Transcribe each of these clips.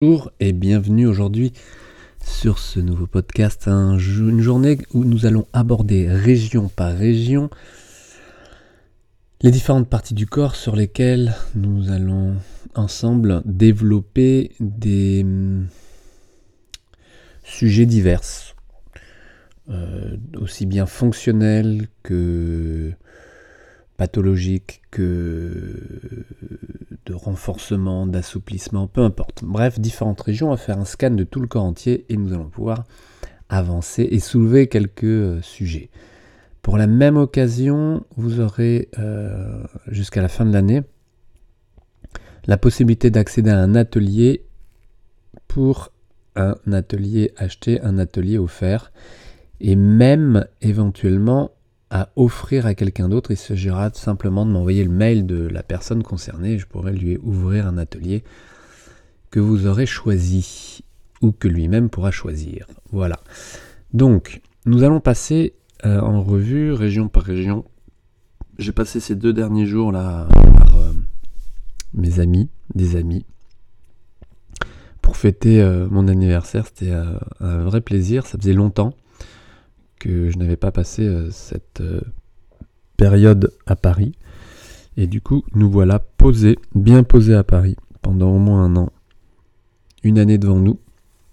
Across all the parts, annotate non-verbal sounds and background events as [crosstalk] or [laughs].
Bonjour et bienvenue aujourd'hui sur ce nouveau podcast, une journée où nous allons aborder région par région les différentes parties du corps sur lesquelles nous allons ensemble développer des hum, sujets divers, euh, aussi bien fonctionnels que pathologiques, que de renforcement, d'assouplissement, peu importe. Bref, différentes régions, à faire un scan de tout le corps entier et nous allons pouvoir avancer et soulever quelques euh, sujets. Pour la même occasion, vous aurez euh, jusqu'à la fin de l'année la possibilité d'accéder à un atelier pour un atelier acheté, un atelier offert et même éventuellement à offrir à quelqu'un d'autre. Il s'agira simplement de m'envoyer le mail de la personne concernée je pourrai lui ouvrir un atelier que vous aurez choisi ou que lui-même pourra choisir. Voilà. Donc, nous allons passer euh, en revue région par région. J'ai passé ces deux derniers jours là par euh, mes amis, des amis, pour fêter euh, mon anniversaire. C'était un vrai plaisir. Ça faisait longtemps que je n'avais pas passé euh, cette euh, période à Paris. Et du coup, nous voilà posés, bien posés à Paris, pendant au moins un an. Une année devant nous,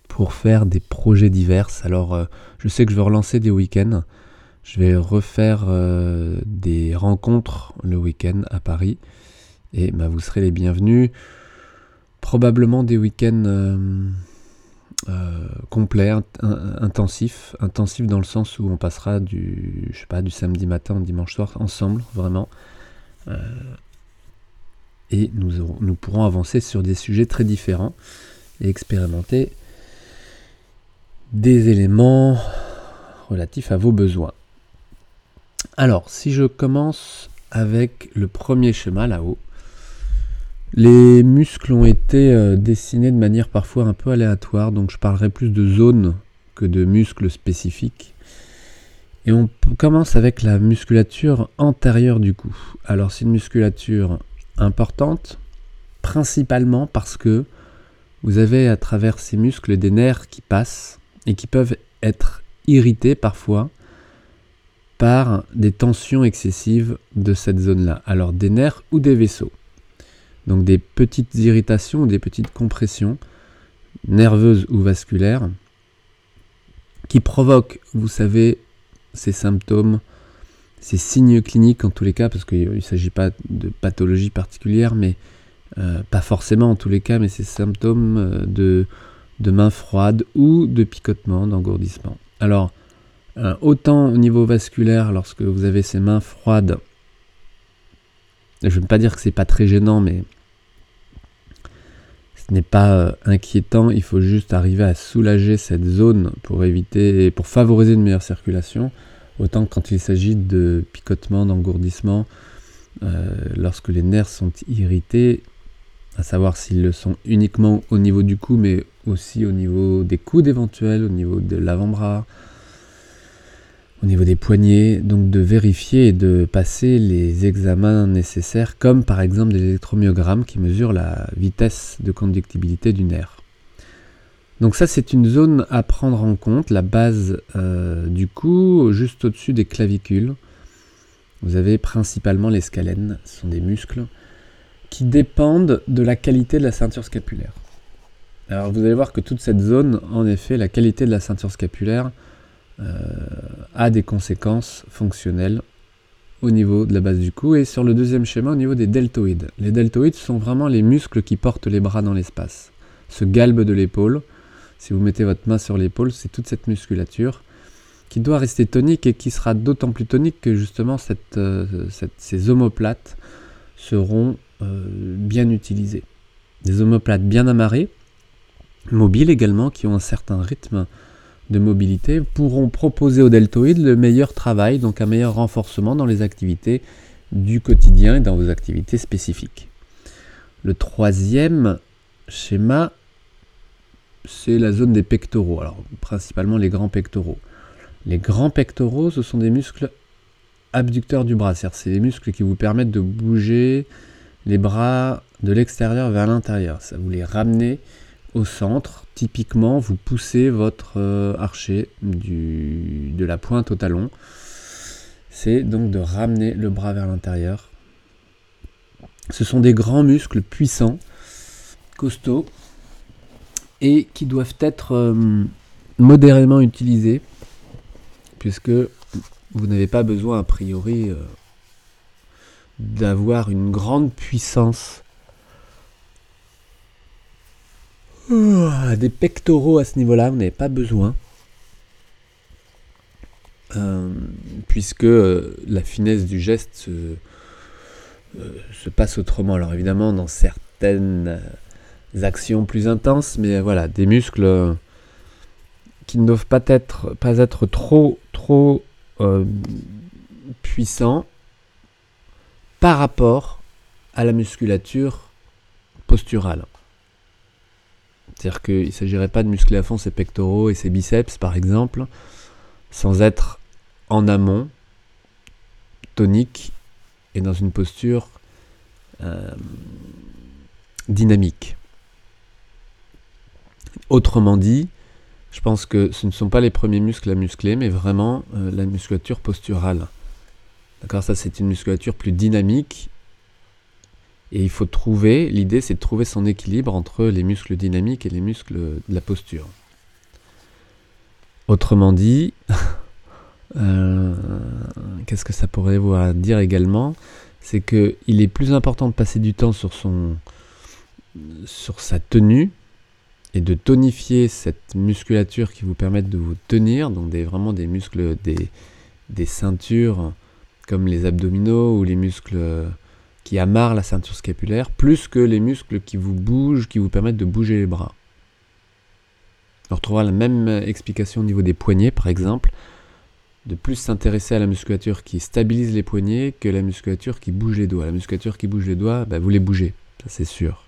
pour faire des projets divers. Alors, euh, je sais que je vais relancer des week-ends. Je vais refaire des rencontres le week-end à Paris. Et bah, vous serez les bienvenus. Probablement des week-ends complet, intensif, intensif dans le sens où on passera du, je sais pas, du samedi matin au dimanche soir ensemble, vraiment. Euh, et nous, nous pourrons avancer sur des sujets très différents et expérimenter des éléments relatifs à vos besoins. Alors, si je commence avec le premier schéma là-haut, les muscles ont été euh, dessinés de manière parfois un peu aléatoire, donc je parlerai plus de zones que de muscles spécifiques. Et on commence avec la musculature antérieure du cou. Alors c'est une musculature importante, principalement parce que vous avez à travers ces muscles des nerfs qui passent et qui peuvent être irrités parfois par des tensions excessives de cette zone-là. Alors des nerfs ou des vaisseaux. Donc des petites irritations des petites compressions nerveuses ou vasculaires qui provoquent, vous savez, ces symptômes, ces signes cliniques en tous les cas, parce qu'il ne s'agit pas de pathologie particulière, mais euh, pas forcément en tous les cas, mais ces symptômes euh, de, de main froide ou de picotement, d'engourdissement. Alors, euh, autant au niveau vasculaire, lorsque vous avez ces mains froides, je ne veux pas dire que c'est pas très gênant, mais ce n'est pas euh, inquiétant, il faut juste arriver à soulager cette zone pour éviter, pour favoriser une meilleure circulation, autant quand il s'agit de picotement, d'engourdissement, euh, lorsque les nerfs sont irrités, à savoir s'ils le sont uniquement au niveau du cou, mais aussi au niveau des coudes éventuels, au niveau de l'avant-bras, au niveau des poignets, donc de vérifier et de passer les examens nécessaires, comme par exemple des électromyogrammes qui mesurent la vitesse de conductibilité du nerf. Donc ça c'est une zone à prendre en compte, la base euh, du cou, juste au-dessus des clavicules. Vous avez principalement les scalènes, ce sont des muscles qui dépendent de la qualité de la ceinture scapulaire. Alors vous allez voir que toute cette zone, en effet, la qualité de la ceinture scapulaire, a des conséquences fonctionnelles au niveau de la base du cou et sur le deuxième schéma au niveau des deltoïdes. Les deltoïdes sont vraiment les muscles qui portent les bras dans l'espace. Ce galbe de l'épaule, si vous mettez votre main sur l'épaule, c'est toute cette musculature qui doit rester tonique et qui sera d'autant plus tonique que justement euh, ces omoplates seront euh, bien utilisées. Des omoplates bien amarrées, mobiles également, qui ont un certain rythme de mobilité pourront proposer aux deltoïdes le meilleur travail, donc un meilleur renforcement dans les activités du quotidien et dans vos activités spécifiques. Le troisième schéma, c'est la zone des pectoraux, alors principalement les grands pectoraux. Les grands pectoraux, ce sont des muscles abducteurs du bras, c'est-à-dire c'est les muscles qui vous permettent de bouger les bras de l'extérieur vers l'intérieur, ça vous les ramenez au centre, typiquement, vous poussez votre euh, archer du, de la pointe au talon. C'est donc de ramener le bras vers l'intérieur. Ce sont des grands muscles puissants, costauds, et qui doivent être euh, modérément utilisés, puisque vous n'avez pas besoin a priori euh, d'avoir une grande puissance des pectoraux à ce niveau-là, vous n'avez pas besoin. Euh, puisque euh, la finesse du geste se, passe autrement. Alors évidemment, dans certaines actions plus intenses, mais voilà, des muscles qui ne doivent pas être, pas être trop, trop puissants par rapport à la musculature posturale. C'est-à-dire qu'il ne s'agirait pas de muscler à fond ses pectoraux et ses biceps, par exemple, sans être en amont, tonique et dans une posture euh, dynamique. Autrement dit, je pense que ce ne sont pas les premiers muscles à muscler, mais vraiment euh, la musculature posturale. D'accord? Ça, c'est une musculature plus dynamique. Et il faut trouver, l'idée, c'est de trouver son équilibre entre les muscles dynamiques et les muscles de la posture. Autrement dit, [laughs] euh, qu'est-ce que ça pourrait vous dire également? C'est qu'il est plus important de passer du temps sur, son, sur sa tenue et de tonifier cette musculature qui vous permette de vous tenir, donc des, vraiment des muscles, des ceintures comme les abdominaux ou les muscles qui amarrent la ceinture scapulaire, plus que les muscles qui vous bougent, qui vous permettent de bouger les bras. On retrouvera la même explication au niveau des poignets, par exemple, de plus s'intéresser à la musculature qui stabilise les poignets que la musculature qui bouge les doigts. La musculature qui bouge les doigts, bah, vous les bougez, ça c'est sûr.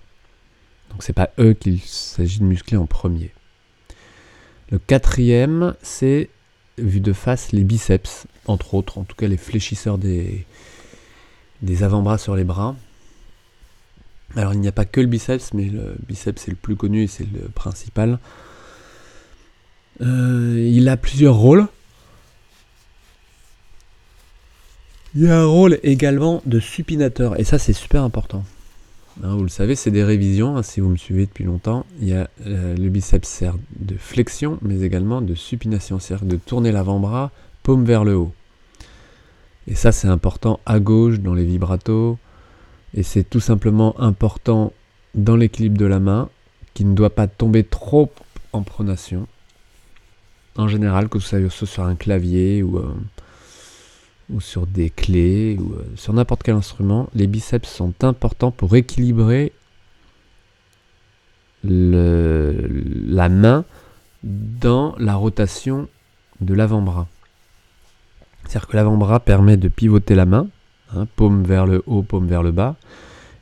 Donc c'est pas eux qu'il s'agit de muscler en premier. Le quatrième, c'est vu de face les biceps, entre autres, en tout cas les fléchisseurs des, des avant-bras sur les bras. Alors il n'y a pas que le biceps, mais le biceps c'est le plus connu et c'est le principal. Euh, il a plusieurs rôles. Il y a un rôle également de supinateur, et ça c'est super important. Hein, vous le savez, c'est des révisions. Hein, si vous me suivez depuis longtemps, il a, euh, le biceps sert de flexion, mais également de supination, c'est-à-dire de tourner l'avant-bras paume vers le haut. Et ça, c'est important à gauche dans les vibratos, et c'est tout simplement important dans l'équilibre de la main, qui ne doit pas tomber trop en pronation. En général, que ce soit sur un clavier ou euh, ou sur des clés ou euh, sur n'importe quel instrument, les biceps sont importants pour équilibrer la main dans la rotation de l'avant-bras. C'est-à-dire que l'avant-bras permet de pivoter la main, hein, paume vers le haut, paume vers le bas.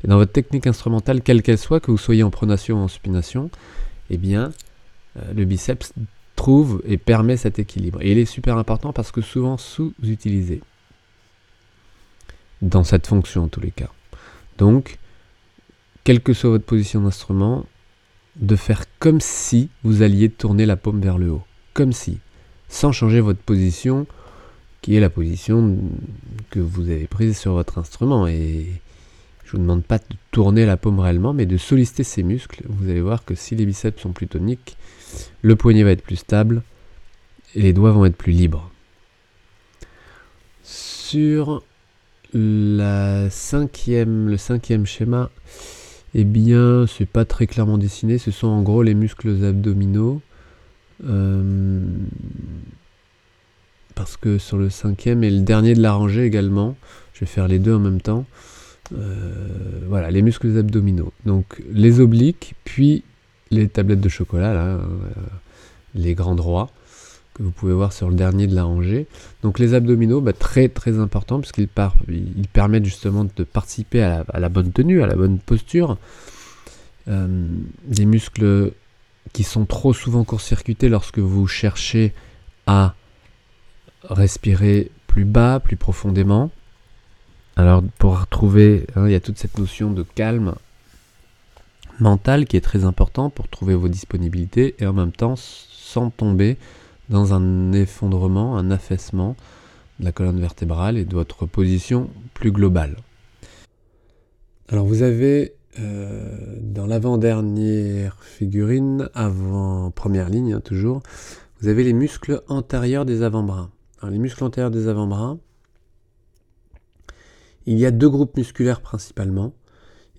Et dans votre technique instrumentale, quelle qu'elle soit, que vous soyez en pronation ou en supination, eh bien, euh, le biceps trouve et permet cet équilibre. Et il est super important parce que souvent sous-utilisé dans cette fonction en tous les cas. Donc, quelle que soit votre position d'instrument, de faire comme si vous alliez tourner la paume vers le haut. Comme si. Sans changer votre position, est la position que vous avez prise sur votre instrument. Et je vous demande pas de tourner la paume réellement, mais de solliciter ces muscles. Vous allez voir que si les biceps sont plus toniques, le poignet va être plus stable et les doigts vont être plus libres. Sur la cinquième, le cinquième schéma, eh bien, c'est pas très clairement dessiné. Ce sont en gros les muscles abdominaux. Euh, parce que sur le cinquième et le dernier de la rangée également, je vais faire les deux en même temps. Euh, voilà, les muscles abdominaux. Donc les obliques, puis les tablettes de chocolat, là, euh, les grands droits que vous pouvez voir sur le dernier de la rangée. Donc les abdominaux, bah, très très important puisqu'ils ils permettent justement de participer à la, bonne tenue, à la bonne posture. Euh, des muscles qui sont trop souvent court-circuités lorsque vous cherchez à respirer plus bas, plus profondément. Alors pour retrouver, hein, il y a toute cette notion de calme, mental qui est très important pour trouver vos disponibilités et en même temps sans tomber dans un effondrement, un affaissement de la colonne vertébrale et de votre position plus globale. Alors vous avez euh, dans l'avant-dernière figurine, avant première ligne hein, toujours, vous avez les muscles antérieurs des avant-bras. Les muscles antérieurs des avant-bras, il y a deux groupes musculaires principalement.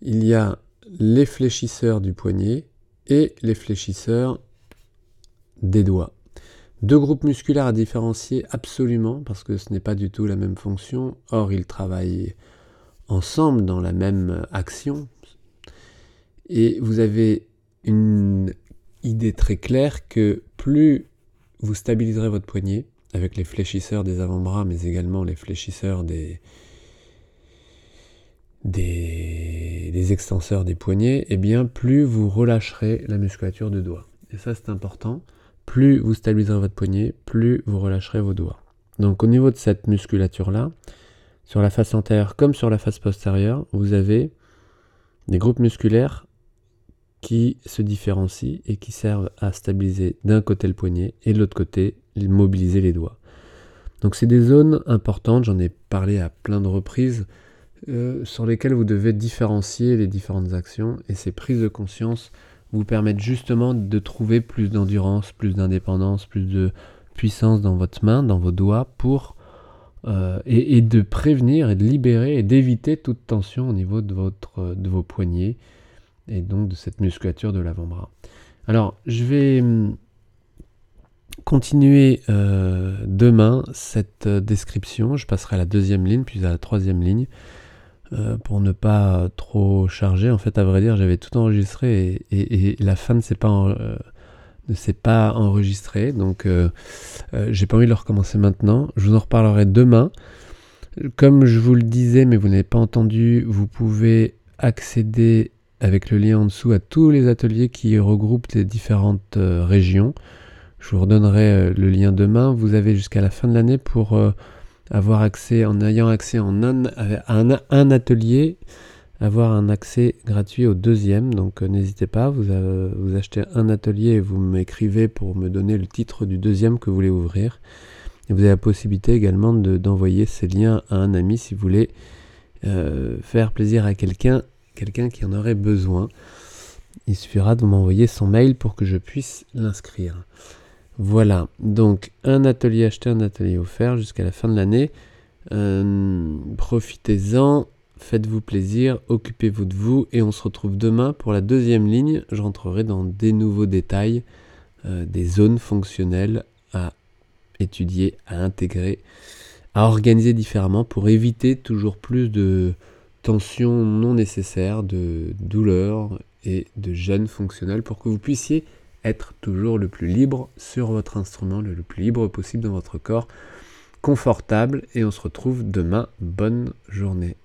Il y a les fléchisseurs du poignet et les fléchisseurs des doigts. Deux groupes musculaires à différencier absolument parce que ce n'est pas du tout la même fonction. Or, ils travaillent ensemble dans la même action. Et vous avez une idée très claire que plus vous stabiliserez votre poignet avec les fléchisseurs des avant-bras, mais également les fléchisseurs des, extenseurs des poignets, et eh bien plus vous relâcherez la musculature du doigt. Et ça c'est important. Plus vous stabiliserez votre poignet, plus vous relâcherez vos doigts. Donc au niveau de cette musculature-là, sur la face antérieure comme sur la face postérieure, vous avez des groupes musculaires qui se différencient et qui servent à stabiliser d'un côté le poignet et de l'autre côté mobiliser les doigts. Donc c'est des zones importantes, j'en ai parlé à plein de reprises. Euh, sur lesquels vous devez différencier les différentes actions et ces prises de conscience vous permettent justement de trouver plus d'endurance, plus d'indépendance, plus de puissance dans votre main, dans vos doigts euh, et, de prévenir et de libérer et d'éviter toute tension au niveau de vos poignets et donc de cette musculature de l'avant-bras. Alors je vais hum, continuer euh, demain cette description. Je passerai à la deuxième ligne puis à la troisième ligne. Euh, pour ne pas trop charger. En fait, à vrai dire, j'avais tout enregistré et, la fin ne s'est pas, euh, enregistrée. Donc, euh, j'ai pas envie de le recommencer maintenant. Je vous en reparlerai demain. Comme je vous le disais, mais vous n'avez pas entendu, vous pouvez accéder avec le lien en dessous à tous les ateliers qui regroupent les différentes régions. Je vous redonnerai le lien demain. Vous avez jusqu'à la fin de l'année pour avoir accès, en ayant accès en un, à un, atelier, avoir un accès gratuit au deuxième. Donc euh, n'hésitez pas, vous, achetez un atelier et vous m'écrivez pour me donner le titre du deuxième que vous voulez ouvrir. Vous avez la possibilité également d'envoyer ces liens à un ami si vous voulez euh, faire plaisir à quelqu'un, quelqu'un qui en aurait besoin. Il suffira de m'envoyer son mail pour que je puisse l'inscrire. Voilà, donc un atelier acheté, un atelier offert jusqu'à la fin de l'année. Euh, profitez-en, faites-vous plaisir, occupez-vous de vous et on se retrouve demain pour la deuxième ligne. Je rentrerai dans des nouveaux détails, euh, des zones fonctionnelles à étudier, à intégrer, à organiser différemment pour éviter toujours plus de tensions non nécessaires, de douleurs et de gênes fonctionnels pour que vous puissiez être toujours le plus libre sur votre instrument, le, plus libre possible dans votre corps, confortable, et on se retrouve demain. Bonne journée.